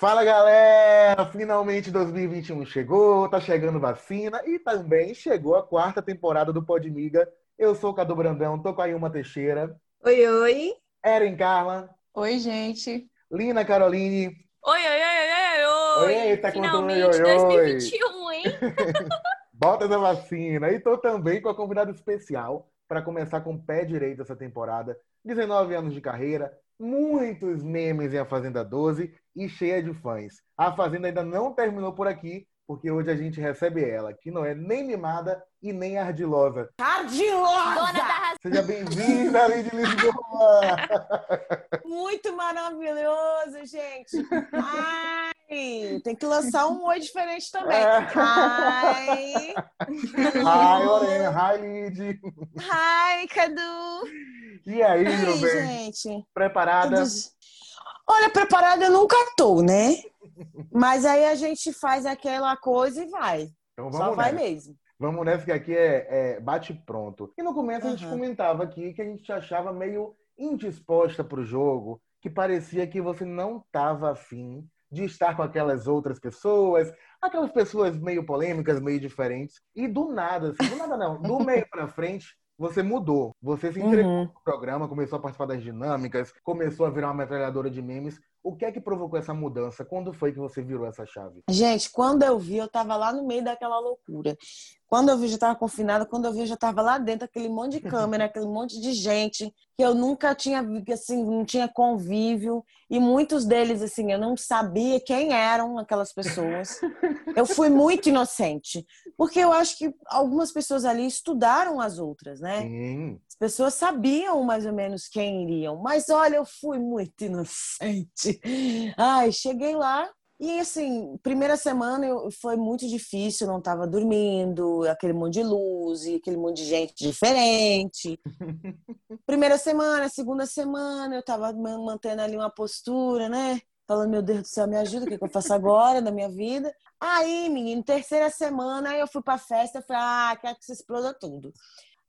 Fala galera! Finalmente 2021 chegou, tá chegando vacina e também chegou a quarta temporada do Podmiga. Eu sou o Cadu Brandão, tô com a Ilma Teixeira. Oi, oi. Eren Carla. Oi, gente. Lina Caroline. Oi, oi, oi, oi, oi. Eita, Finalmente oi, oi, oi. 2021, hein? Bota essa vacina. E tô também com a convidada especial para começar com o pé direito essa temporada. 19 anos de carreira, muitos memes em A Fazenda 12 e cheia de fãs. A Fazenda ainda não terminou por aqui, porque hoje a gente recebe ela, que não é nem mimada e nem ardilosa. Ardilosa! Dona da razão. Seja bem-vinda, Lady Lisboa! Muito maravilhoso, gente. Ai, tem que lançar um oi diferente também. Ai. Hi, Lorena. Hi, Lid. Ai, Cadu. E aí, E meu bem? gente? Preparada? Tudo... Olha, preparada eu nunca tô, né? Mas aí a gente faz aquela coisa e vai. Então Só vamos vai nessa. mesmo. Vamos nessa que aqui é, é bate pronto. E no começo a gente comentava aqui que a gente te achava meio indisposta pro jogo, que parecia que você não estava afim de estar com aquelas outras pessoas, aquelas pessoas meio polêmicas, meio diferentes. E do nada, assim, do nada não, do meio pra frente, você mudou. Você se entregou Uhum. no programa, começou a participar das dinâmicas, começou a virar uma metralhadora de memes. O que é que provocou essa mudança? Quando foi que você virou essa chave? Gente, quando eu vi, eu tava lá no meio daquela loucura. Quando eu vi, eu já tava confinada. Quando eu vi, eu já tava lá dentro, aquele monte de câmera, aquele monte de gente que eu nunca tinha, assim, não tinha convívio. E muitos deles, assim, eu não sabia quem eram aquelas pessoas. Eu fui muito inocente. Porque eu acho que algumas pessoas ali estudaram as outras, né? Sim. As pessoas sabiam mais ou menos quem iriam, mas olha, eu fui muito inocente. Ai, cheguei lá e assim, primeira semana eu, foi muito difícil, não estava dormindo, aquele monte de luz e aquele monte de gente diferente. Primeira semana, segunda semana, eu estava mantendo ali uma postura, né? Falando, meu Deus do céu, me ajuda, o que, que eu faço agora na minha vida? Aí, menino, terceira semana, eu fui pra festa, falei, ah, quero que se exploda tudo.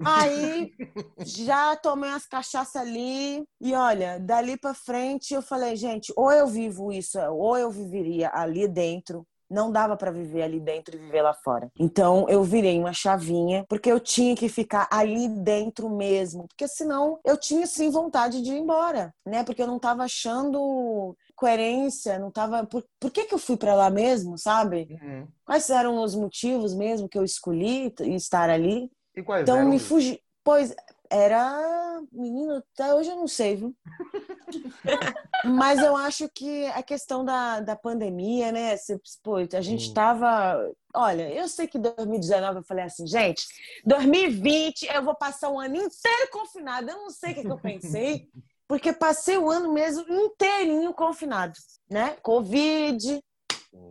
Aí já tomei umas cachaças ali e olha, dali pra frente eu falei, gente, ou eu vivo isso, ou eu viveria ali dentro. Não dava pra viver ali dentro e viver lá fora. Então eu virei uma chavinha, porque eu tinha que ficar ali dentro mesmo, porque senão eu tinha sim vontade de ir embora, né? Porque eu não tava achando coerência, não tava. Por, por que que eu fui pra lá mesmo, sabe? Uhum. Quais eram os motivos mesmo que eu escolhi estar ali? E quais Então eram? me fugi. Pois era. Menino, até hoje eu não sei, viu? Mas eu acho que a questão da, da pandemia, né? se- Pô, a gente Sim. tava. Olha, eu sei que 2019 eu falei assim, gente, 2020 eu vou passar um ano inteiro confinado. Eu não sei o que, que eu pensei, porque passei o ano mesmo inteirinho confinado, né? Covid,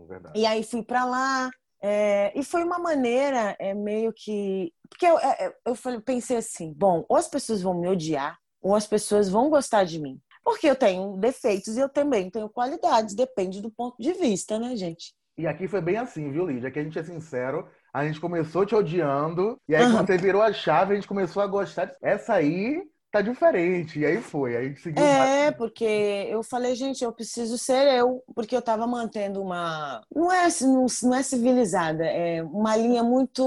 verdade. e aí fui pra lá. É, e foi uma maneira é, meio que. Porque eu, é, eu falei- pensei assim: bom, ou as pessoas vão me odiar, ou as pessoas vão gostar de mim. Porque eu tenho defeitos e eu também tenho qualidades, depende do ponto de vista, né, gente? E aqui foi bem assim, viu, Lídia? Aqui a gente é sincero. A gente começou te odiando, e aí Aham. quando você virou a chave, a gente começou a gostar. Essa aí tá diferente. E aí foi. Aí a seguiu. É, porque eu falei, gente, eu preciso ser eu, porque eu tava mantendo uma. Não é, não, não é civilizada, é uma linha muito,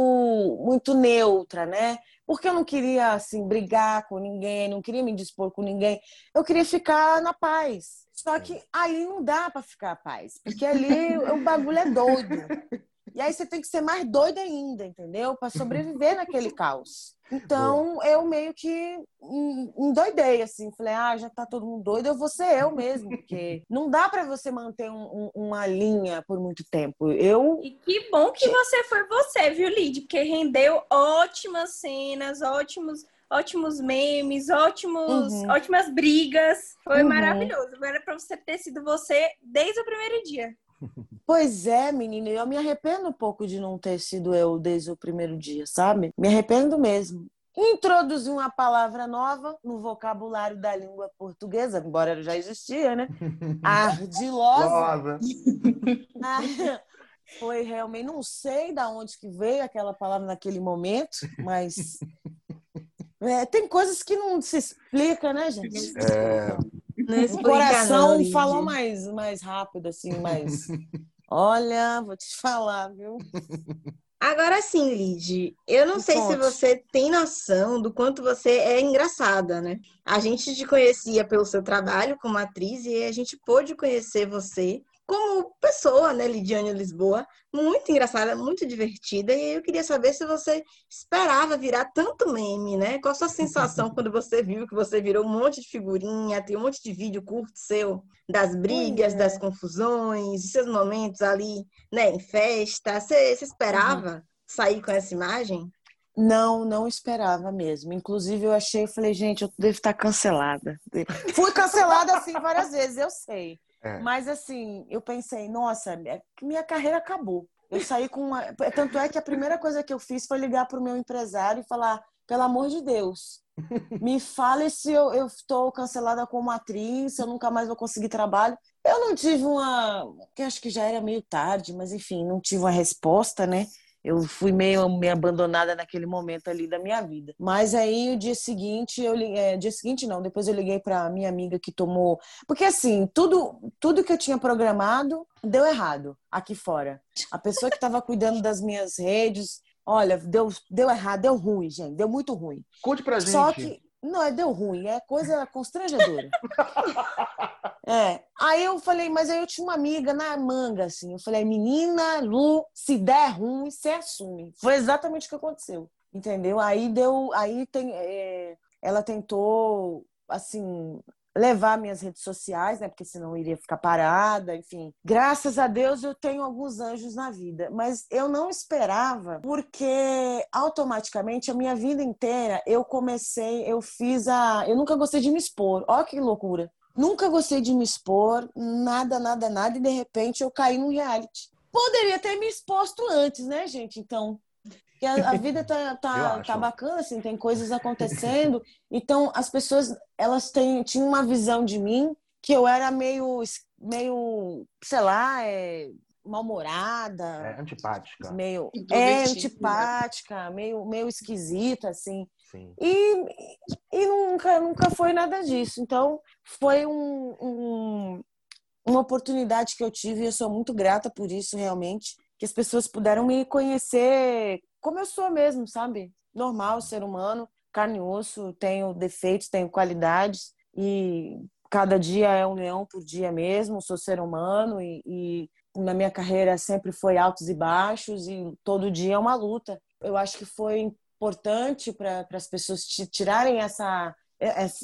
muito neutra, né? Porque eu não queria, assim, brigar com ninguém, não queria me dispor com ninguém, eu queria ficar na paz. Só que aí não dá pra ficar na paz, porque ali o bagulho é doido. E aí você tem que ser mais doido ainda, entendeu? Pra sobreviver naquele caos. Então eu meio que endoidei, assim. Falei, ah, já tá todo mundo doido, eu vou ser eu mesmo. Porque não dá pra você manter um- um- uma linha por muito tempo. Eu. E que bom que você foi você, viu, Lid? Porque rendeu ótimas cenas, ótimos, ótimos memes, ótimos, Uhum. ótimas brigas. Foi Uhum. maravilhoso. Agora pra você ter sido você desde o primeiro dia. Pois é, menina, eu me arrependo um pouco de não ter sido eu desde o primeiro dia, sabe? Me arrependo mesmo. Introduzi uma palavra nova no vocabulário da língua portuguesa, embora ela já existia, né? Ardilosa. Ah, Foi realmente, não sei da onde que veio aquela palavra naquele momento, mas É, tem coisas que não se explica, né, gente? É, O coração falou mais, mais rápido, assim, mais. Olha, vou te falar, viu? Agora sim, Lid, eu não Me sei se você tem noção do quanto você é engraçada, né? A gente te conhecia pelo seu trabalho como atriz e a gente pôde conhecer você como pessoa, né, Lidiane Lisboa, muito engraçada, muito divertida. E eu queria saber se você esperava virar tanto meme, né? Qual a sua sensação quando você viu que você virou um monte de figurinha, tem um monte de vídeo curto seu das brigas, é. das confusões, seus momentos ali, né, em festa. Você, você esperava sair com essa imagem? Não, não esperava mesmo. Inclusive, eu achei, eu falei, gente, eu devo estar cancelada. Fui cancelada assim várias vezes, eu sei. É. Mas assim, eu pensei, nossa, minha- minha carreira acabou. Eu saí com uma. Tanto é que a primeira coisa que eu fiz foi ligar para o meu empresário e falar: pelo amor de Deus, me fale se eu estou cancelada como atriz, se eu nunca mais vou conseguir trabalho. Eu não tive uma. que acho que já era meio tarde, mas enfim, não tive uma resposta, né? Eu fui meio, meio abandonada naquele momento ali da minha vida. Mas aí, o dia seguinte, eu é, dia seguinte não, depois eu liguei para minha amiga que tomou. Porque assim, tudo, tudo que eu tinha programado deu errado aqui fora. A pessoa que estava cuidando das minhas redes, olha, deu, deu errado, deu ruim, gente, deu muito ruim. Conte pra gente. Só que. Não, é deu ruim, é coisa constrangedora. É. Aí eu falei, mas aí eu tinha uma amiga na manga, assim. Eu falei, menina, Lu, se der ruim, você assume. Foi exatamente o que aconteceu. Entendeu? Aí deu. Aí tem. é, ela tentou, assim, levar minhas redes sociais, né? Porque senão eu iria ficar parada, enfim. Graças a Deus eu tenho alguns anjos na vida, mas eu não esperava, porque automaticamente a minha vida inteira eu comecei, eu fiz a, eu nunca gostei de me expor. Olha que loucura. Nunca gostei de me expor, nada, nada, nada, e de repente eu caí num reality. Poderia ter me exposto antes, né, gente? Então, que a, a vida tá, tá, tá bacana, assim, tem coisas acontecendo. Então, as pessoas, elas têm, tinham uma visão de mim que eu era meio, es- meio sei lá, é, mal-humorada, É antipática. meio é, antipática, meio, meio esquisita, assim. Sim. E, e nunca, nunca foi nada disso. Então, foi um, um- uma oportunidade que eu tive e eu sou muito grata por isso, realmente. Que as pessoas puderam me conhecer como eu sou mesmo, sabe? Normal, ser humano, carne e osso, tenho defeitos, tenho qualidades e cada dia é um leão por dia mesmo, sou ser humano e, e na minha carreira sempre foi altos e baixos e todo dia é uma luta. Eu acho que foi importante para as pessoas ti- tirarem essa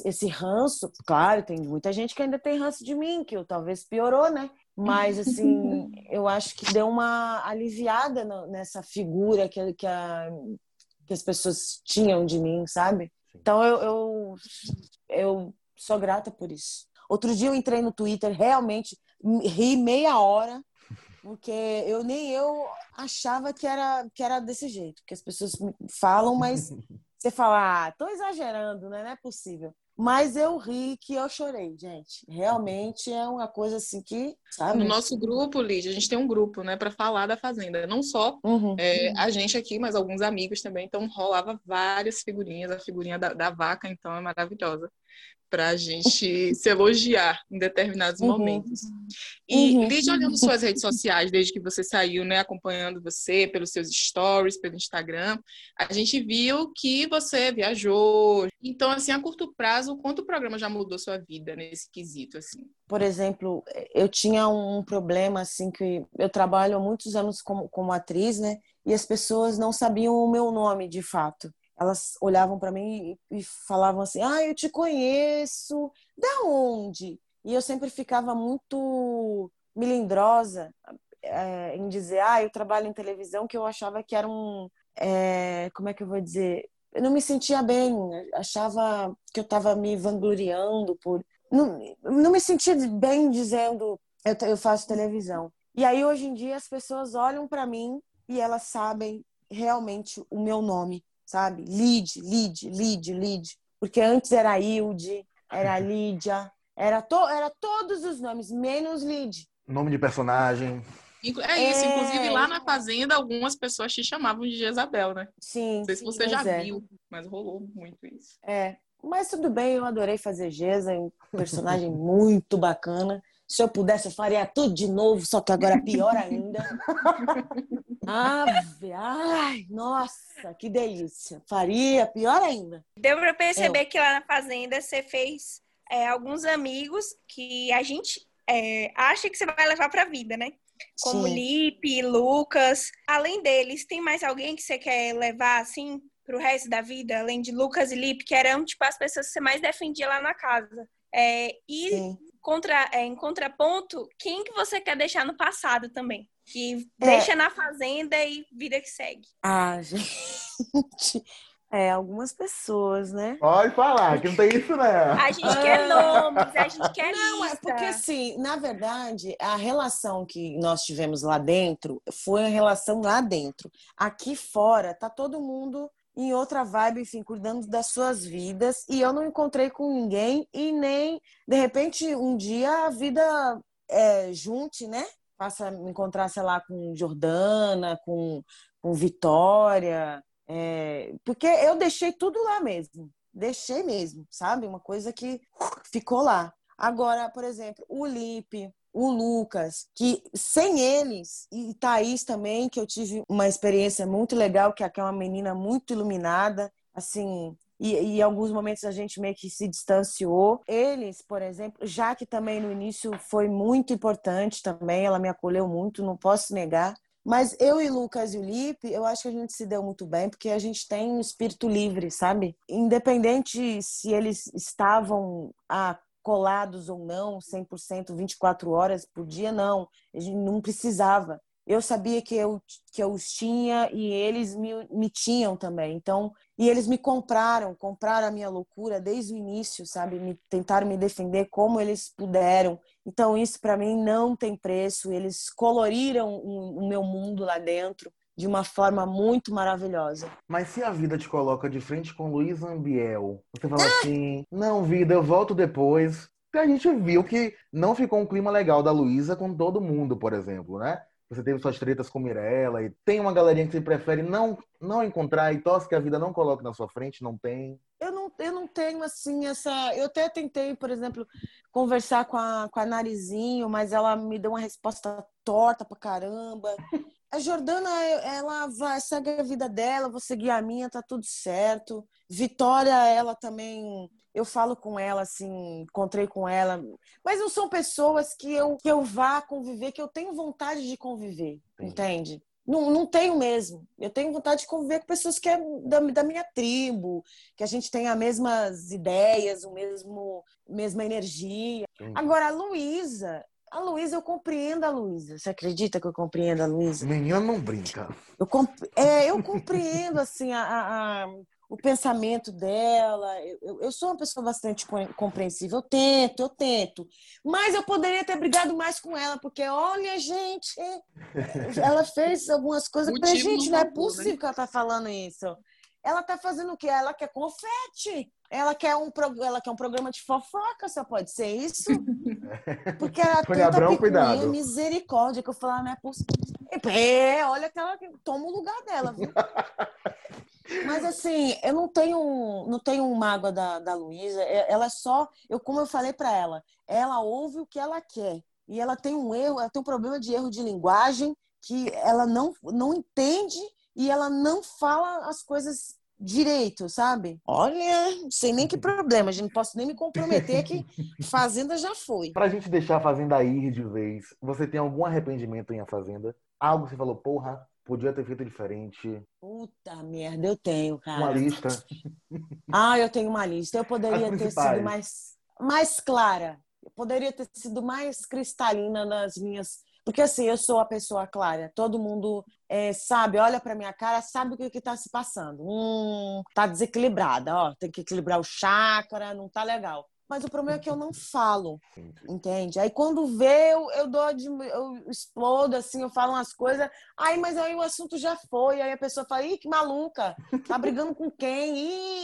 esse ranço. Claro, tem muita gente que ainda tem ranço de mim, que eu talvez piorou, né? Mas assim, eu acho que deu uma aliviada nessa figura que, que, a- que as pessoas tinham de mim, sabe? Então eu, eu, eu sou grata por isso. Outro dia eu entrei no Twitter, realmente ri meia hora, porque eu nem eu achava que era, que era desse jeito, que as pessoas falam, mas você fala, ah, tô exagerando, né? Não é possível. Mas eu ri que eu chorei, gente. Realmente é uma coisa assim que, sabe? No nosso grupo, Lídia, a gente tem um grupo, né, para falar da Fazenda. Não só Uhum. é, a gente aqui, mas alguns amigos também. Então rolava várias figurinhas. A figurinha da, da vaca, então, é maravilhosa para a gente se elogiar em determinados Uhum. momentos. E Uhum. Lídia, olhando suas redes sociais desde que você saiu, né, acompanhando você pelos seus stories, pelo Instagram, a gente viu que você viajou. Então, assim, a curto prazo, quanto o programa já mudou sua vida nesse quesito, assim? Por exemplo, eu tinha um problema assim que eu trabalho há muitos anos como, como atriz, né? E as pessoas não sabiam o meu nome de fato. Elas olhavam para mim e, falavam assim: "Ah, eu te conheço. Da onde?" E eu sempre ficava muito melindrosa é, em dizer: "Ah, eu trabalho em televisão", que eu achava que era um é, como é que eu vou dizer? Eu não me sentia bem, achava que eu estava me vangloriando por não, não me senti bem dizendo eu, eu faço televisão. E aí hoje em dia as pessoas olham para mim e elas sabem realmente o meu nome, sabe? Lid, Lid, Lid, Lid. Porque antes era Hilde, era Lídia, era, to, era todos os nomes, menos Lid. Nome de personagem. É isso, é... inclusive lá na fazenda algumas pessoas te chamavam de Jezabel, né? Sim. Não sei se você já é. viu, mas rolou muito isso. É, mas tudo bem, eu adorei fazer Geza, um personagem muito bacana. Se eu pudesse, eu faria tudo de novo, só que agora pior ainda. Ave, ai, nossa, que delícia. Faria, pior ainda. Deu para perceber eu. que lá na fazenda você fez é, alguns amigos que a gente é, acha que você vai levar para a vida, né? Como Sim. Lipe, Lucas. Além deles, tem mais alguém que você quer levar assim para o resto da vida, além de Lucas e Lipe, que eram tipo as pessoas que você mais defendia lá na casa? É, e contra, é, em contraponto, quem que você quer deixar no passado também? Que é. deixa na fazenda e vida que segue. Ah, gente. É, algumas pessoas, né? Pode falar, que não tem isso, né? A gente quer nomes, a gente quer Não, lista. é porque assim, na verdade, a relação que nós tivemos lá dentro foi a relação lá dentro. Aqui fora, tá todo mundo em outra vibe, enfim, cuidando das suas vidas. E eu não encontrei com ninguém e nem, de repente, um dia a vida é, junte, né? Passa a me encontrar, sei lá, com Jordana, com, com Vitória. É, porque eu deixei tudo lá mesmo. Deixei mesmo, sabe? Uma coisa que ficou lá. Agora, por exemplo, o Lipe, o Lucas, que sem eles, e Thaís também, que eu tive uma experiência muito legal, que é uma menina muito iluminada, assim, e, e, em alguns momentos a gente meio que se distanciou. Eles, por exemplo, já que também no início foi muito importante também, ela me acolheu muito, não posso negar. Mas eu e Lucas e o Lipe, eu acho que a gente se deu muito bem, porque a gente tem um espírito livre, sabe? Independente se eles estavam a colados ou não, 100%, 24 horas por dia, não. A gente não precisava. Eu sabia que eu, que eu os tinha e eles me, me tinham também. Então, e eles me compraram, compraram a minha loucura desde o início, sabe? Me tentaram me defender como eles puderam. Então, isso para mim não tem preço. Eles coloriram o, o meu mundo lá dentro de uma forma muito maravilhosa. Mas se a vida te coloca de frente com Luiz Ambiel, você fala ah! assim: não, vida, eu volto depois. Porque a gente viu que não ficou um clima legal da Luísa com todo mundo, por exemplo, né? Você teve suas tretas com Mirella e tem uma galerinha que você prefere não, não encontrar e torce que a vida não coloque na sua frente, não tem? Eu não, eu não tenho, assim, essa... Eu até tentei, por exemplo, conversar com a, com a Narizinho, mas ela me deu uma resposta torta pra caramba. A Jordana, ela vai, segue a vida dela, vou seguir a minha, tá tudo certo. Vitória, ela também, eu falo com ela, assim, encontrei com ela. Mas não são pessoas que eu, que eu vá conviver, que eu tenho vontade de conviver, entende? Não, não tenho mesmo. Eu tenho vontade de conviver com pessoas que é da, da minha tribo, que a gente tem as mesmas ideias, o mesmo mesma energia. Agora, a Luísa, a Luísa, eu compreendo a Luísa. Você acredita que eu compreendo a Luísa? Menina não brinca. Eu, comp... é, eu compreendo, assim, a, a, a, o pensamento dela. Eu, eu, sou uma pessoa bastante compreensível. Eu tento, eu tento. Mas eu poderia ter brigado mais com ela, porque, olha, gente, ela fez algumas coisas. que gente, não é né? possível que ela tá falando isso. Ela tá fazendo o quê? Ela quer confete. Ela quer um, ela quer um programa de fofoca, só pode ser isso? Porque ela tanta cuidado. misericórdia, que eu falava, não é possível. É, olha que ela toma o lugar dela, viu? Mas assim, eu não tenho, não tenho um mágoa da, da Luísa. É, ela é só, eu como eu falei para ela, ela ouve o que ela quer. E ela tem um erro, ela tem um problema de erro de linguagem que ela não, não entende e ela não fala as coisas direito, sabe? Olha, sem nem que problema, a gente não posso nem me comprometer que Fazenda já foi. Pra gente deixar a Fazenda ir de vez, você tem algum arrependimento em A Fazenda? Algo que você falou, porra, podia ter feito diferente? Puta merda, eu tenho, cara. Uma lista. Ah, eu tenho uma lista. Eu poderia ter sido mais, mais clara. Eu poderia ter sido mais cristalina nas minhas porque assim, eu sou a pessoa clara, todo mundo é, sabe, olha para minha cara, sabe o que está se passando. Hum, tá desequilibrada, ó, tem que equilibrar o chakra, não tá legal. Mas o problema é que eu não falo, entende? Aí quando vê, eu, eu dou de, eu explodo, assim, eu falo umas coisas, aí, mas aí o assunto já foi, aí a pessoa fala, ih, que maluca, tá brigando com quem?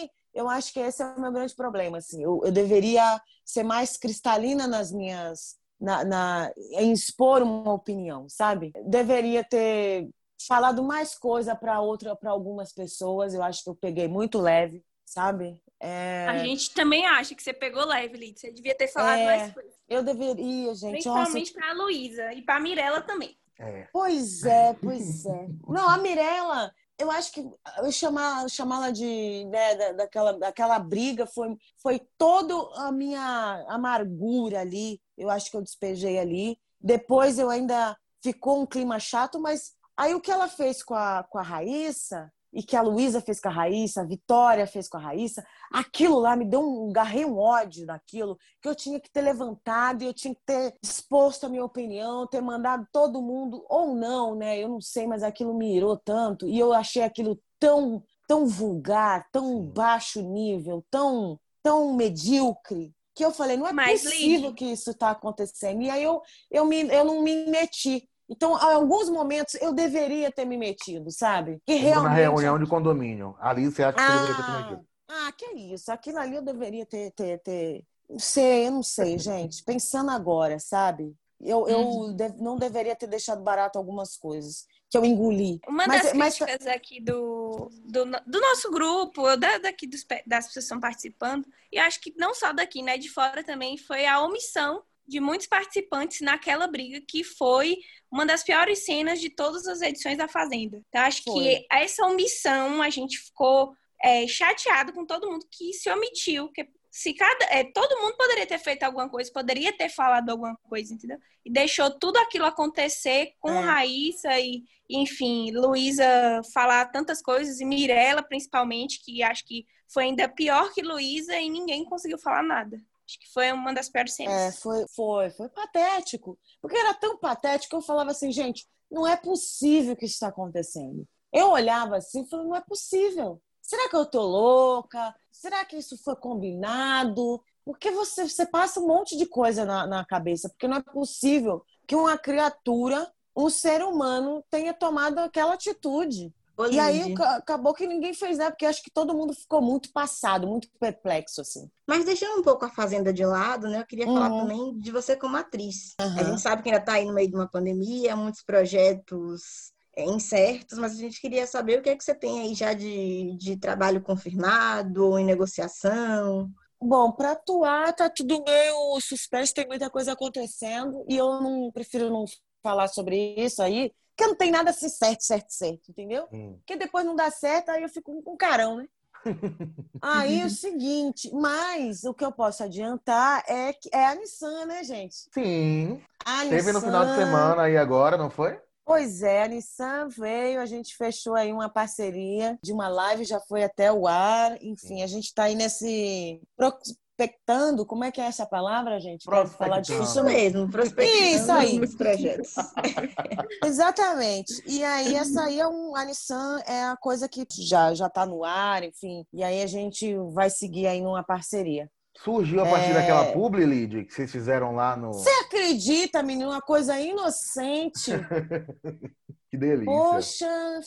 Ih, eu acho que esse é o meu grande problema, assim. Eu, eu deveria ser mais cristalina nas minhas na, na, em expor uma opinião, sabe? Deveria ter falado mais coisa para outra, para algumas pessoas. Eu acho que eu peguei muito leve, sabe? É... A gente também acha que você pegou leve, Lid. Você devia ter falado é... mais coisas. Eu deveria, gente. Principalmente para a Luísa e para a Mirella também. É. Pois é, pois é. Não, a Mirella, eu acho que eu chamar chamá-la de né, da, daquela, daquela briga foi foi toda a minha amargura ali. Eu acho que eu despejei ali. Depois eu ainda ficou um clima chato, mas aí o que ela fez com a, com a Raíssa e que a Luísa fez com a Raíssa, a Vitória fez com a Raíssa, aquilo lá me deu um, garrei um ódio daquilo, que eu tinha que ter levantado e eu tinha que ter exposto a minha opinião, ter mandado todo mundo, ou não, né? Eu não sei, mas aquilo me irou tanto e eu achei aquilo tão, tão vulgar, tão baixo nível, tão, tão medíocre, que eu falei, não é mas, possível que isso está acontecendo. E aí eu, eu, me, eu não me meti. Então, em alguns momentos, eu deveria ter me metido, sabe? Que realmente... Na reunião de condomínio. Ali você acha que ah, você deveria ter me metido? Ah, que isso. Aquilo ali eu deveria ter... ter, ter... Não sei, eu não sei, gente. Pensando agora, sabe? Eu, eu uhum. não deveria ter deixado barato algumas coisas que eu engoli. Uma mas, das mas... críticas aqui do, do, do, nosso grupo, da, daqui dos, das pessoas que estão participando, e acho que não só daqui, né, de fora também, foi a omissão de muitos participantes naquela briga que foi uma das piores cenas de todas as edições da Fazenda. Então, acho foi. que essa omissão a gente ficou é, chateado com todo mundo que se omitiu, que se cada é, todo mundo poderia ter feito alguma coisa, poderia ter falado alguma coisa, entendeu? E deixou tudo aquilo acontecer com é. Raíssa e, enfim, Luísa falar tantas coisas e Mirella principalmente, que acho que foi ainda pior que Luísa e ninguém conseguiu falar nada. Acho que foi uma das piores cenas. É, foi, foi, foi patético. Porque era tão patético que eu falava assim, gente, não é possível que isso está acontecendo. Eu olhava assim e falava, não é possível. Será que eu tô louca? Será que isso foi combinado? Porque você, você passa um monte de coisa na, na cabeça, porque não é possível que uma criatura, um ser humano, tenha tomado aquela atitude. E aí acabou que ninguém fez nada, porque acho que todo mundo ficou muito passado, muito perplexo, assim. Mas deixando um pouco a Fazenda de lado, né? Eu queria uhum. falar também de você como atriz. Uhum. A gente sabe que ainda está aí no meio de uma pandemia, muitos projetos incertos, mas a gente queria saber o que é que você tem aí já de, de trabalho confirmado ou em negociação. Bom, para atuar tá tudo meio suspenso, tem muita coisa acontecendo e eu não prefiro não falar sobre isso aí, porque não tem nada assim certo, certo, certo, entendeu? Hum. Porque depois não dá certo, aí eu fico com um carão, né? aí é o seguinte, mas o que eu posso adiantar é que é a Nissan, né, gente? Sim. A Teve Nissan... no final de semana aí agora, não foi? Pois é, a Nissan veio, a gente fechou aí uma parceria de uma live, já foi até o ar, enfim, a gente está aí nesse prospectando, como é que é essa palavra, gente? Falar Isso mesmo, prospectando Isso aí. os projetos. Exatamente. E aí, essa aí é um, a Nissan é a coisa que já já está no ar, enfim. E aí a gente vai seguir aí numa parceria. Surgiu a partir é... daquela publi, Lid, que vocês fizeram lá no... Você acredita, menino? Uma coisa inocente. que delícia. Poxa,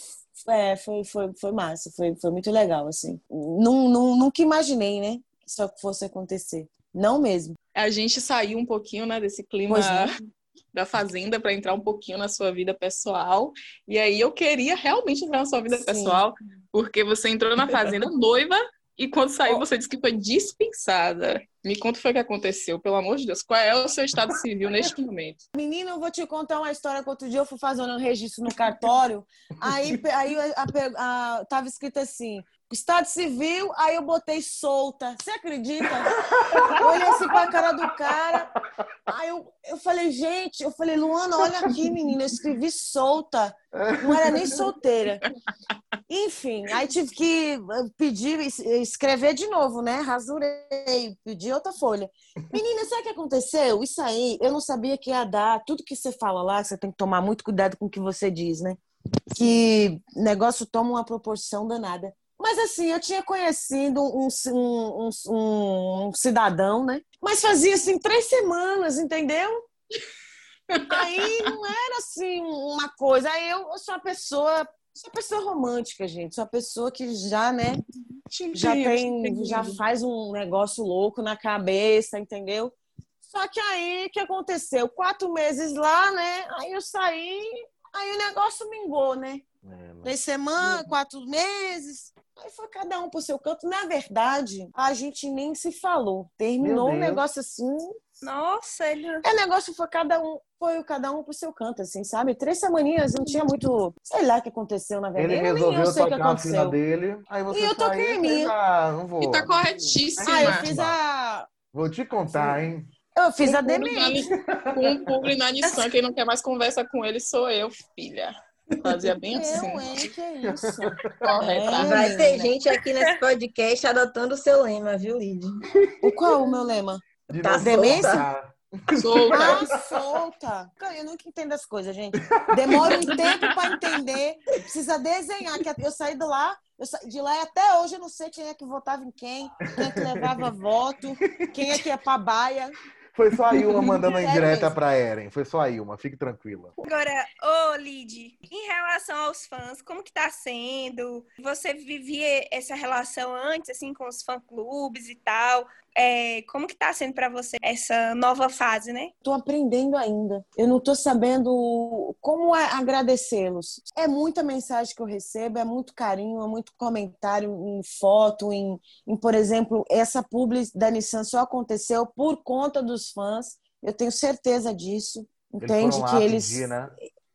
é, foi, foi, foi massa, foi, foi muito legal, assim. Não, não, nunca imaginei, né? isso fosse acontecer. Não mesmo. A gente saiu um pouquinho né, desse clima é. da fazenda para entrar um pouquinho na sua vida pessoal. E aí eu queria realmente entrar na sua vida Sim. pessoal, porque você entrou na fazenda noiva e quando saiu você disse que foi dispensada. Me conta o que aconteceu, pelo amor de Deus. Qual é o seu estado civil neste momento? Menina, eu vou te contar uma história que outro dia eu fui fazendo um registro no cartório. Aí, aí a, a, a, tava escrito assim: Estado civil, aí eu botei solta. Você acredita? Eu olhei assim pra cara do cara. Aí eu, eu falei, gente, eu falei, Luana, olha aqui, menina, eu escrevi solta. Não era nem solteira. Enfim, aí tive que eh, pedir, escrever de novo, né? Rasurei, pedi outra folha. Menina, sabe o que aconteceu? Isso aí, eu não sabia que ia dar. Tudo que você fala lá, você tem que tomar muito cuidado com o que você diz, né? Que negócio toma uma proporção danada. Mas assim, eu tinha conhecido um, um, um, um cidadão, né? Mas fazia assim três semanas, entendeu? Aí não era assim uma coisa. Aí eu, eu sou uma pessoa, sou uma pessoa romântica, gente. Sou uma pessoa que já, né? Já tem, já faz um negócio louco na cabeça, entendeu? Só que aí, o que aconteceu? Quatro meses lá, né? Aí eu saí, aí o negócio mingou, né? É, Três semanas, quatro meses. Aí foi cada um pro seu canto. Na verdade, a gente nem se falou. Terminou o um negócio assim. Nossa, ele. É, o negócio foi cada um, foi cada um pro seu canto, assim, sabe? Três semaninhas, não tinha muito. Sei lá o que aconteceu, na verdade. Ele eu resolveu eu sei tocar a fila dele. Aí você e eu toquei a minha. Ah, não vou. E tá corretíssima. Ah, eu fiz a. Vou te contar, hein? Eu fiz a demente. Com um publi na Nissan, quem não quer mais conversa com ele sou eu, filha. Fazia bem assim. Eu, hein? Que isso? Correta. É, Vai ter menina. gente aqui nesse podcast adotando o seu lema, viu, Lid? O qual o meu lema? De Tá demência? soltar. Solta. Ah, solta. Cara, Eu nunca entendo as coisas, gente. Demora um tempo para entender. Precisa desenhar. Que eu saí de lá, eu sa... de lá e até hoje eu não sei quem é que votava em quem, quem é que levava voto, quem é que ia pra baia. Foi só a Ilma mandando a indireta mesmo. pra Eren. Foi só a Ilma, fique tranquila. Agora, ô Lid, em relação aos fãs, como que tá sendo? Você vivia essa relação antes, assim, com os fã-clubes e tal? É, como que tá sendo pra você essa nova fase, né? Tô aprendendo ainda. Eu não tô sabendo como é agradecê-los. É muita mensagem que eu recebo, é muito carinho, é muito comentário em foto, em, em por exemplo, essa publi da Nissan só aconteceu por conta dos fãs. Eu tenho certeza disso. Entende lá que eles pedir, né?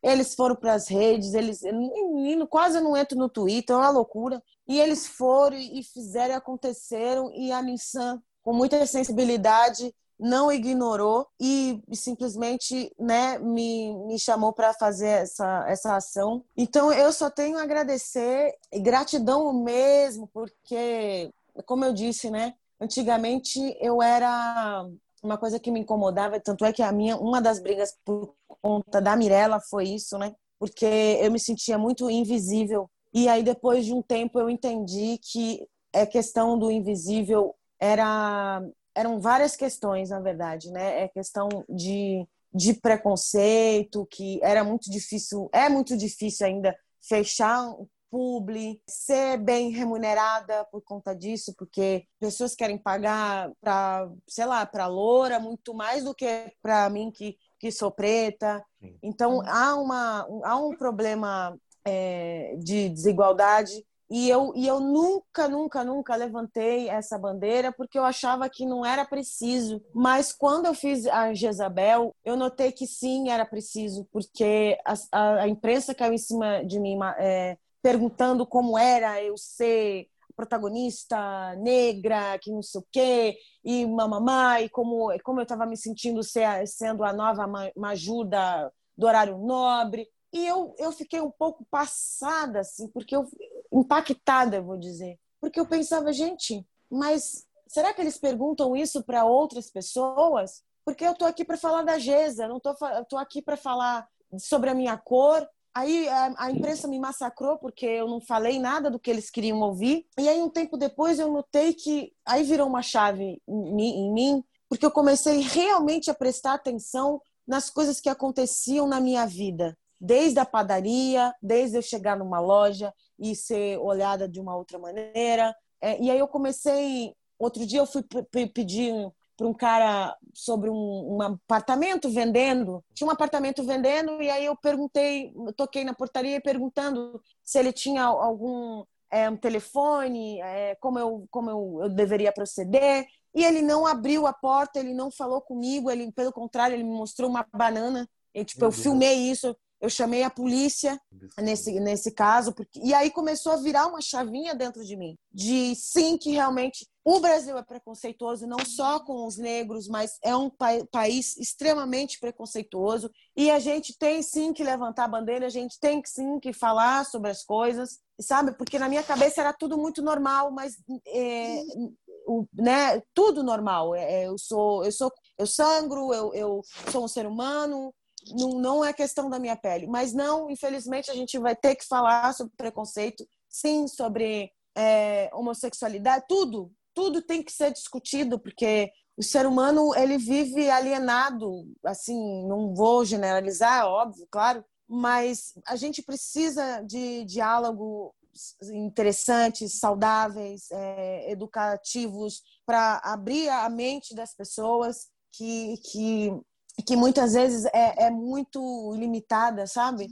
eles foram para as redes, eles menino, quase eu não entro no Twitter, é uma loucura. E eles foram e fizeram e aconteceram e a Nissan com muita sensibilidade não ignorou e simplesmente né, me, me chamou para fazer essa, essa ação. Então eu só tenho a agradecer e gratidão mesmo, porque, como eu disse, né, antigamente eu era uma coisa que me incomodava, tanto é que a minha uma das brigas por conta da Mirella foi isso, né? Porque eu me sentia muito invisível. E aí depois de um tempo eu entendi que é questão do invisível era eram várias questões, na verdade, né? É questão de, de preconceito, que era muito difícil, é muito difícil ainda fechar um publi, ser bem remunerada por conta disso, porque pessoas querem pagar para, sei lá, para loura muito mais do que para mim que, que sou preta. Então há uma há um problema é, de desigualdade e eu, e eu nunca, nunca, nunca levantei essa bandeira porque eu achava que não era preciso. Mas quando eu fiz a Jezabel, eu notei que sim, era preciso, porque a, a, a imprensa caiu em cima de mim é, perguntando como era eu ser protagonista negra, que não sei o quê, e mamamá, e como, como eu estava me sentindo ser, sendo a nova Maju da, do horário nobre. E eu, eu fiquei um pouco passada, assim, porque eu impactada, vou dizer. Porque eu pensava, gente, mas será que eles perguntam isso para outras pessoas? Porque eu tô aqui para falar da Gesa, não tô, tô aqui para falar sobre a minha cor. Aí a, a, imprensa me massacrou porque eu não falei nada do que eles queriam ouvir. E aí um tempo depois eu notei que aí virou uma chave em, em mim, porque eu comecei realmente a prestar atenção nas coisas que aconteciam na minha vida desde a padaria, desde eu chegar numa loja e ser olhada de uma outra maneira. É, e aí eu comecei. Outro dia eu fui pedir para um cara sobre um, um, apartamento vendendo. Tinha um apartamento vendendo e aí eu perguntei, eu toquei na portaria perguntando se ele tinha algum é, um telefone, é, como, eu, como eu, eu deveria proceder. E ele não abriu a porta, ele não falou comigo, ele pelo contrário, ele me mostrou uma banana. E, tipo, eu filmei isso, eu chamei a polícia nesse, nesse caso, porque, e aí começou a virar uma chavinha dentro de mim, de sim que realmente o Brasil é preconceituoso, não só com os negros, mas é um pa país extremamente preconceituoso, e a gente tem sim que levantar a bandeira, a gente tem sim que falar sobre as coisas, sabe? Porque na minha cabeça era tudo muito normal, mas é, o, né, tudo normal. É, eu sou, eu sou, eu sangro, eu, eu sou um ser humano, não, não é questão da minha pele. Mas não, infelizmente, a gente vai ter que falar sobre preconceito, sim, sobre é, homossexualidade, tudo. Tudo tem que ser discutido, porque o ser humano ele vive alienado. Assim, não vou generalizar, óbvio, claro, mas a gente precisa de diálogo interessantes, saudáveis, é, educativos, para abrir a mente das pessoas que, que, que muitas vezes é, é muito limitada, sabe?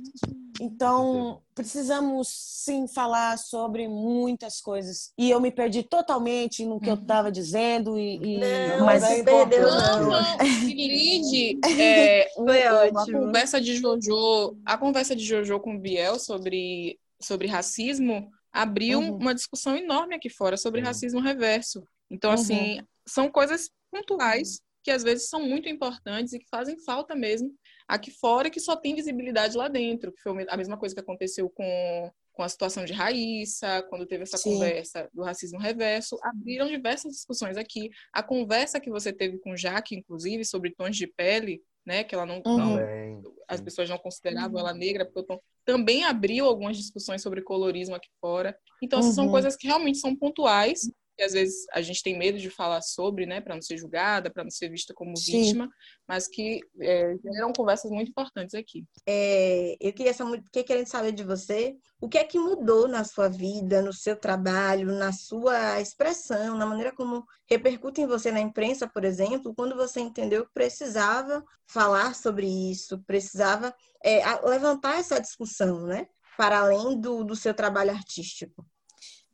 Então, precisamos sim falar sobre muitas coisas. E eu me perdi totalmente no que eu estava dizendo. E, e... Não, mas é perdeu, não. não. Lid, é, Foi ótimo. A conversa de Jojo, a conversa de Jojo com o Biel sobre, sobre racismo abriu uhum. uma discussão enorme aqui fora sobre uhum. racismo reverso. Então, uhum. assim, são coisas pontuais que às vezes são muito importantes e que fazem falta mesmo aqui fora que só tem visibilidade lá dentro, que foi a mesma coisa que aconteceu com, com a situação de Raíssa, quando teve essa Sim. conversa do racismo reverso, abriram diversas discussões aqui. A conversa que você teve com Jaque, inclusive, sobre tons de pele, né, que ela não, uhum. não as pessoas não consideravam ela negra, porque tom, também abriu algumas discussões sobre colorismo aqui fora. Então, uhum. são coisas que realmente são pontuais que às vezes a gente tem medo de falar sobre, né, para não ser julgada, para não ser vista como Sim. vítima, mas que é, geram conversas muito importantes aqui. É, eu queria que querendo saber de você, o que é que mudou na sua vida, no seu trabalho, na sua expressão, na maneira como repercute em você na imprensa, por exemplo, quando você entendeu que precisava falar sobre isso, precisava é, levantar essa discussão, né, para além do, do seu trabalho artístico.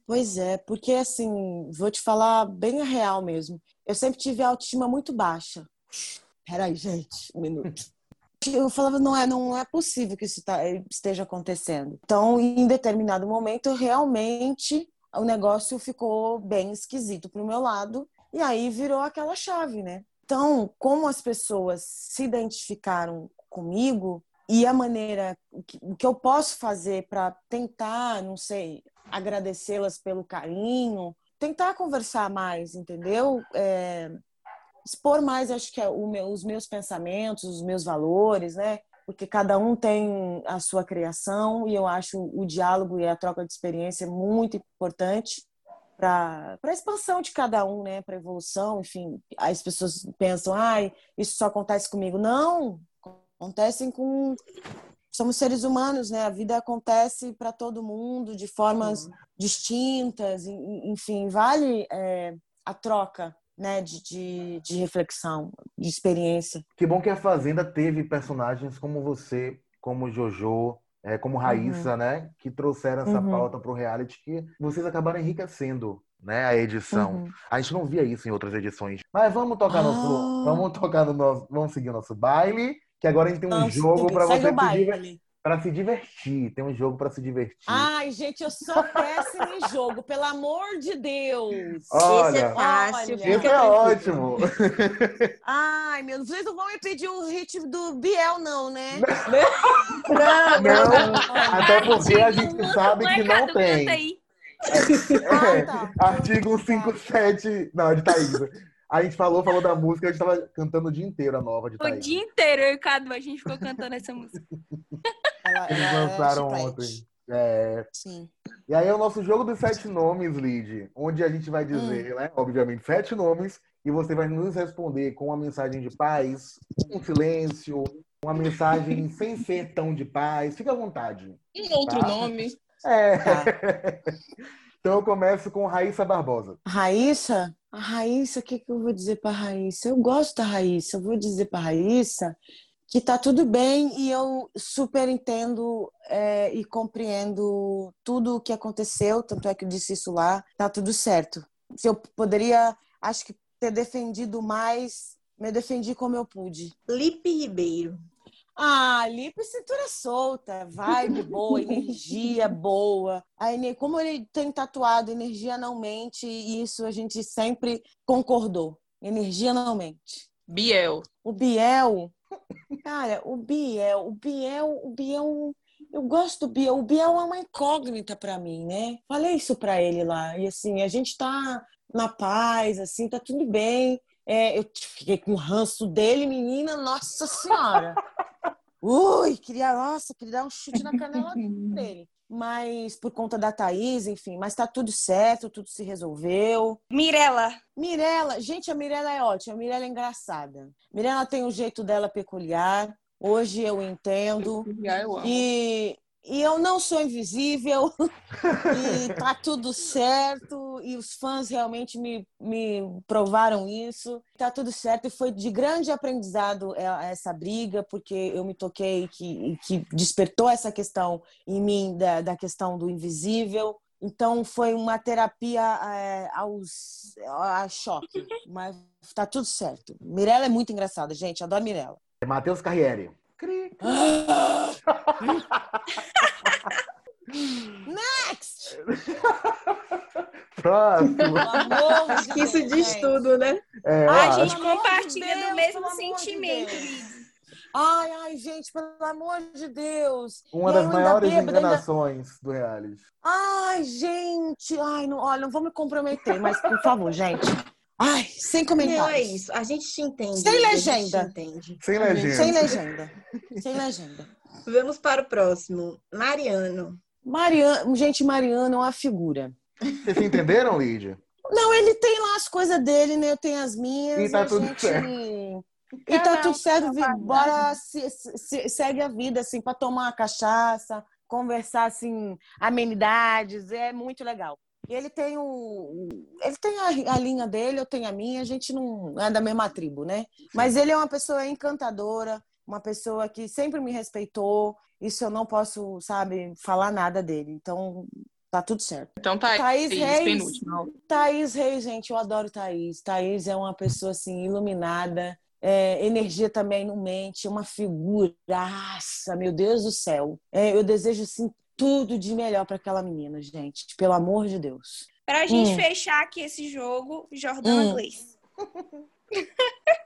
Pois é, porque assim, vou te falar bem a real mesmo. Eu sempre tive a autoestima muito baixa. Peraí, gente, um minuto. Eu falava, não é, não é possível que isso tá, esteja acontecendo. Então, em determinado momento, realmente o negócio ficou bem esquisito pro meu lado. E aí virou aquela chave, né? Então, como as pessoas se identificaram comigo e a maneira, o que, eu posso fazer para tentar, não sei, agradecê-las pelo carinho, tentar conversar mais, entendeu? É, expor mais, acho que é meu, os meus pensamentos, os meus valores, né? Porque cada um tem a sua criação e eu acho o diálogo e a troca de experiência muito importante para a expansão de cada um, né? Para evolução, enfim. As pessoas pensam, ai, isso só acontece comigo. Não, acontecem com somos seres humanos, né? A vida acontece para todo mundo de formas uhum. distintas, enfim, vale é, a troca. Né, de, de, de, reflexão, de experiência. Que bom que a Fazenda teve personagens como você, como Jojo, é, como Raíssa, uhum. né? Que trouxeram essa uhum. pauta para o reality que vocês acabaram enriquecendo né, a edição. Uhum. A gente não via isso em outras edições. Mas vamos tocar ah. nosso. Vamos tocar no nosso. Vamos seguir o nosso baile que agora a gente tem um Nossa, jogo para você se, pra se divertir. Tem um jogo para se divertir. Ai, gente, eu sou péssima em jogo, pelo amor de Deus. Olha, esse é fácil. Olha. Esse é ótimo. Ai, meu, vocês não vão me pedir o ritmo do Biel, não, né? Não, não. não. Até porque a gente sabe que não tem. É, ah, tá. Artigo 157. Não, é de Thaís. A gente falou, falou da música, a gente tava cantando o dia inteiro a nova de Thaís. O dia inteiro, eu e o Cadu, a gente ficou cantando essa música. Eles ela lançaram é ontem. É. Sim. E aí é o nosso jogo dos sete nomes, Lid, onde a gente vai dizer, hum. né, obviamente, sete nomes, e você vai nos responder com uma mensagem de paz, um silêncio, uma mensagem sem ser tão de paz. Fica à vontade. Um outro tá? nome. É. Tá. então eu começo com Raíssa Barbosa. Raíssa? A Raíssa, o que, que eu vou dizer para a Raíssa? Eu gosto da Raíssa, eu vou dizer para a Raíssa que tá tudo bem e eu super entendo é, e compreendo tudo o que aconteceu, tanto é que eu disse isso lá, tá tudo certo. Se eu poderia, acho que ter defendido mais, me defendi como eu pude. Lipe Ribeiro. Ah, Lipe cintura solta, vibe boa, energia boa. A, como ele tem tatuado, energia não mente, e isso a gente sempre concordou. Energia não mente. Biel. O Biel, cara, o Biel, o Biel, o Biel, eu gosto do Biel. O Biel é uma incógnita para mim, né? Falei isso para ele lá. E assim, a gente tá na paz, assim, tá tudo bem. É, eu fiquei com o ranço dele, menina, nossa senhora. Ui, queria, nossa, queria dar um chute na canela dele. Mas por conta da Thaís, enfim, mas tá tudo certo, tudo se resolveu. Mirela. Mirela, gente, a Mirela é ótima, a Mirela é engraçada. Mirela tem o jeito dela peculiar. Hoje eu entendo. Eu e, e eu não sou invisível, e tá tudo certo, e os fãs realmente me, me provaram isso. Tá tudo certo, e foi de grande aprendizado é, essa briga, porque eu me toquei que, que despertou essa questão em mim, da, da questão do invisível. Então foi uma terapia é, aos a choque, mas tá tudo certo. Mirella é muito engraçada, gente, adoro Mirella. Matheus Carriere. Next! Próximo. Acho que isso diz tudo, né? É, a gente compartilha Deus, do mesmo de sentimento. Ai, ai, gente, pelo amor de Deus. uma das ainda maiores bêbada, ainda- enganações do reality. Ai, gente, ai, não, olha, não vou me comprometer, mas por favor, gente. Ai, sem comentários. Não, é isso. A gente te entende. Sem a gente legenda. te entende. Sem legenda. Sem legenda. Sem legenda. Vamos para o próximo. Mariano. Mariano, gente, Mariano é uma figura. Vocês entenderam, Lídia? Não, ele tem lá as coisas dele, né? Eu tenho as minhas. E tá a tudo gente... certo. E tá tudo certo, bora se- se- segue a vida, assim, para tomar uma cachaça, conversar, assim, amenidades, é muito legal. E ele tem o. Ele tem a, a linha dele, eu tenho a minha, a gente não é da mesma tribo, né? Mas ele é uma pessoa encantadora, uma pessoa que sempre me respeitou. Isso eu não posso, sabe, falar nada dele. Então, tá tudo certo. Então tá aí. Thaís Reis. penúltimo. Thaís Reis, gente, eu adoro Thaís. Thaís é uma pessoa assim iluminada, é, energia também não mente, uma figuraça, meu Deus do céu. É, eu desejo assim tudo de melhor para aquela menina, gente, pelo amor de Deus. Pra gente Hum. fechar aqui esse jogo, Jordana Hum. Gleice.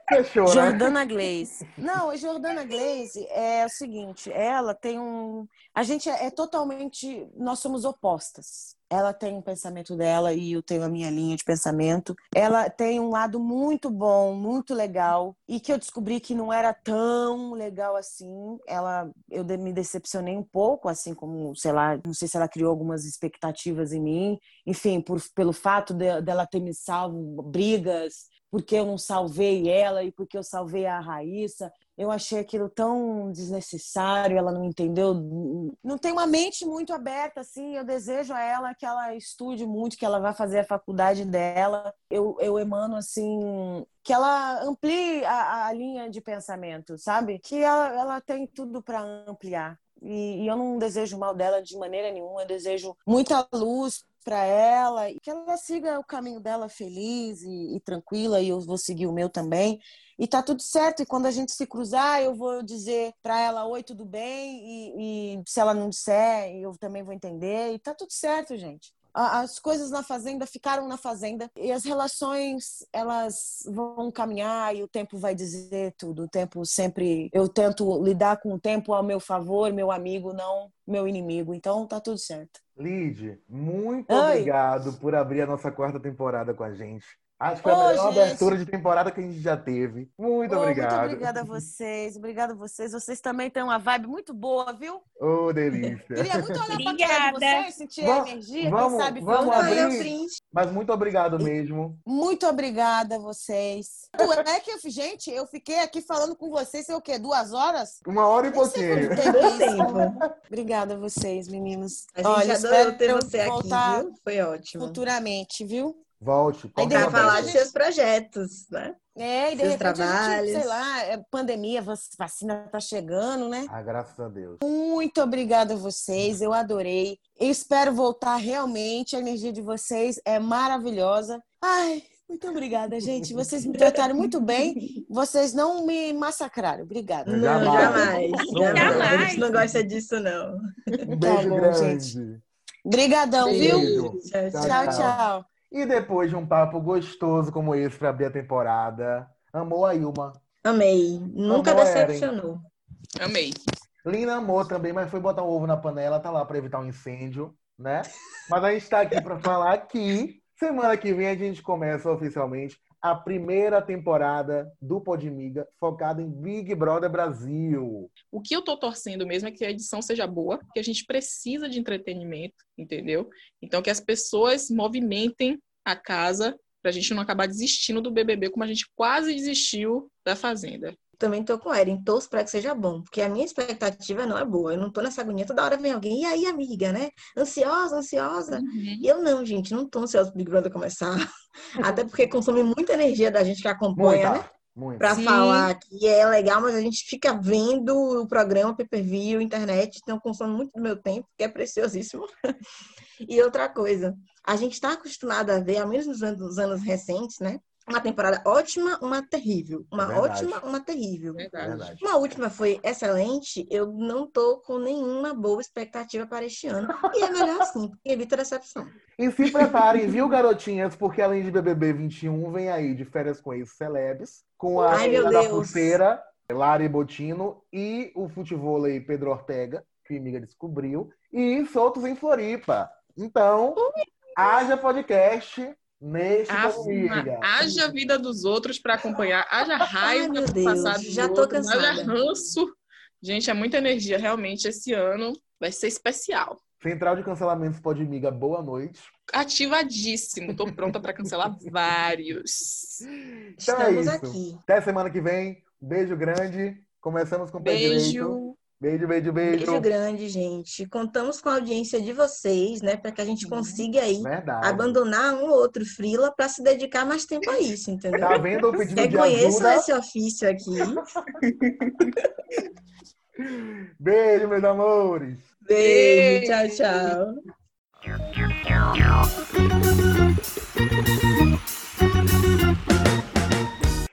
Fechou, né? Jordana Glaze. Não, a Jordana Glaze é o seguinte, ela tem um. A gente é, é totalmente. Nós somos opostas. Ela tem um pensamento dela e eu tenho a minha linha de pensamento. Ela tem um lado muito bom, muito legal, e que eu descobri que não era tão legal assim. Ela, eu me decepcionei um pouco, assim como, sei lá, não sei se ela criou algumas expectativas em mim. Enfim, por, pelo fato de- dela ter me salvo brigas, porque eu não salvei ela e porque eu salvei a Raíssa. Eu achei aquilo tão desnecessário, ela não entendeu. Não tem uma mente muito aberta, assim. Eu desejo a ela que ela estude muito, que ela vá fazer a faculdade dela. Eu, eu emano, assim, que ela amplie a, a linha de pensamento, sabe? Que ela, ela tem tudo para ampliar. E, e eu não desejo mal dela de maneira nenhuma. Eu desejo muita luz para ela e que ela siga o caminho dela feliz e, e tranquila e eu vou seguir o meu também. E tá tudo certo e quando a gente se cruzar eu vou dizer para ela oi tudo bem? E, e se ela não disser eu também vou entender. E tá tudo certo gente. As coisas na fazenda ficaram na fazenda e as relações elas vão caminhar e o tempo vai dizer tudo. O tempo sempre eu tento lidar com o tempo ao meu favor meu amigo não meu inimigo. Então tá tudo certo Lid, muito Oi. obrigado por abrir a nossa quarta temporada com a gente. Acho que foi a melhor gente. abertura de temporada que a gente já teve. Muito Ô, obrigado. Muito obrigada a vocês, obrigada a vocês. Vocês também têm uma vibe muito boa, viu? Ô, delícia. Queria muito olhar pra cara de Obrigada. vocês, sentir a energia, vamos- quem sabe vamos abrir. Olha o print. Mas muito obrigado mesmo. Muito obrigada a vocês. É que, eu- gente, eu fiquei aqui falando com vocês, sei o quê? Duas horas? Uma hora e pouquinho. é. Obrigada a vocês, meninos. A gente Olha, adorou ter você aqui, voltar viu? Foi ótimo. futuramente, viu? Volte. Aí, hora. falar de gente- seus projetos, né? É, e de Seus repente, gente, sei lá, é pandemia, vac- vacina tá chegando, né? Ah, graças a Deus. Muito obrigada a vocês, eu adorei. Eu espero voltar realmente. A energia de vocês é maravilhosa. Ai, muito obrigada, gente. Vocês me trataram muito bem. Vocês não me massacraram. Obrigada. Não, Jamais. jamais. Jamais. A gente não gosta disso, não. Um Tá beijo bom, grande. Obrigadão, viu? Beijo. Tchau, Tchau, Tchau, tchau. E depois de um papo gostoso como esse para abrir a temporada, amou a Ilma. Amei. Nunca Amor, decepcionou. Amei. Lina amou também, mas foi botar um ovo na panela, tá lá para evitar um incêndio, né? Mas a gente tá aqui para falar que semana que vem a gente começa oficialmente a primeira temporada do Podmiga focada em Big Brother Brasil. O que eu tô torcendo mesmo é que a edição seja boa, porque a gente precisa de entretenimento, entendeu? Então que as pessoas movimentem a casa pra gente não acabar desistindo do BBB como a gente quase desistiu da Fazenda. Também tô com a Erin, torço para que seja bom, porque a minha expectativa não é boa. Eu não tô nessa agonia, toda hora vem alguém, e aí, amiga, né? Ansiosa, ansiosa. Uhum. E eu não, gente, não tô ansiosa pro Big Brother começar. Até porque consome muita energia da gente que acompanha, né? Muita, muita. Pra Sim. falar que é legal, mas a gente fica vendo o programa, pay-per-view, internet, então consome muito do meu tempo, que é preciosíssimo. E outra coisa, a gente está acostumado a ver, ao menos nos anos, nos anos recentes, né? Uma temporada ótima, uma terrível. Uma Verdade. ótima, uma terrível. Verdade. Verdade. Uma última foi excelente, eu não tô com nenhuma boa expectativa para este ano. E é melhor assim, porque evita decepção. E se preparem, viu, garotinhas? Porque além de BBB 21, vem aí de férias com ex-celebs, com a Ai, da. Pulseira, Lari Botino e o futevôlei Pedro Ortega, que a amiga descobriu, e soltos em Floripa. Então, haja podcast neste amiga. haja vida dos outros para acompanhar, haja raiva do Deus, passado já tô outros, haja cansada. ranço. Gente, é muita energia, realmente, esse ano vai ser especial. Central de Cancelamentos Podmiga, boa noite. Ativadíssimo, tô pronta para cancelar vários. Então é Estamos isso. aqui. Até semana que vem. Beijo grande. Começamos com o pé direito. Beijo. Beijo, beijo, beijo. Beijo grande, gente. Contamos com a audiência de vocês, né, para que a gente Uhum. consiga aí Verdade. abandonar um ou outro frila para se dedicar mais tempo a isso, entendeu? Tá vendo o pedido de Reconheçam ajuda? esse ofício aqui. Beijo, meus amores. Beijo, tchau, tchau. Tchau.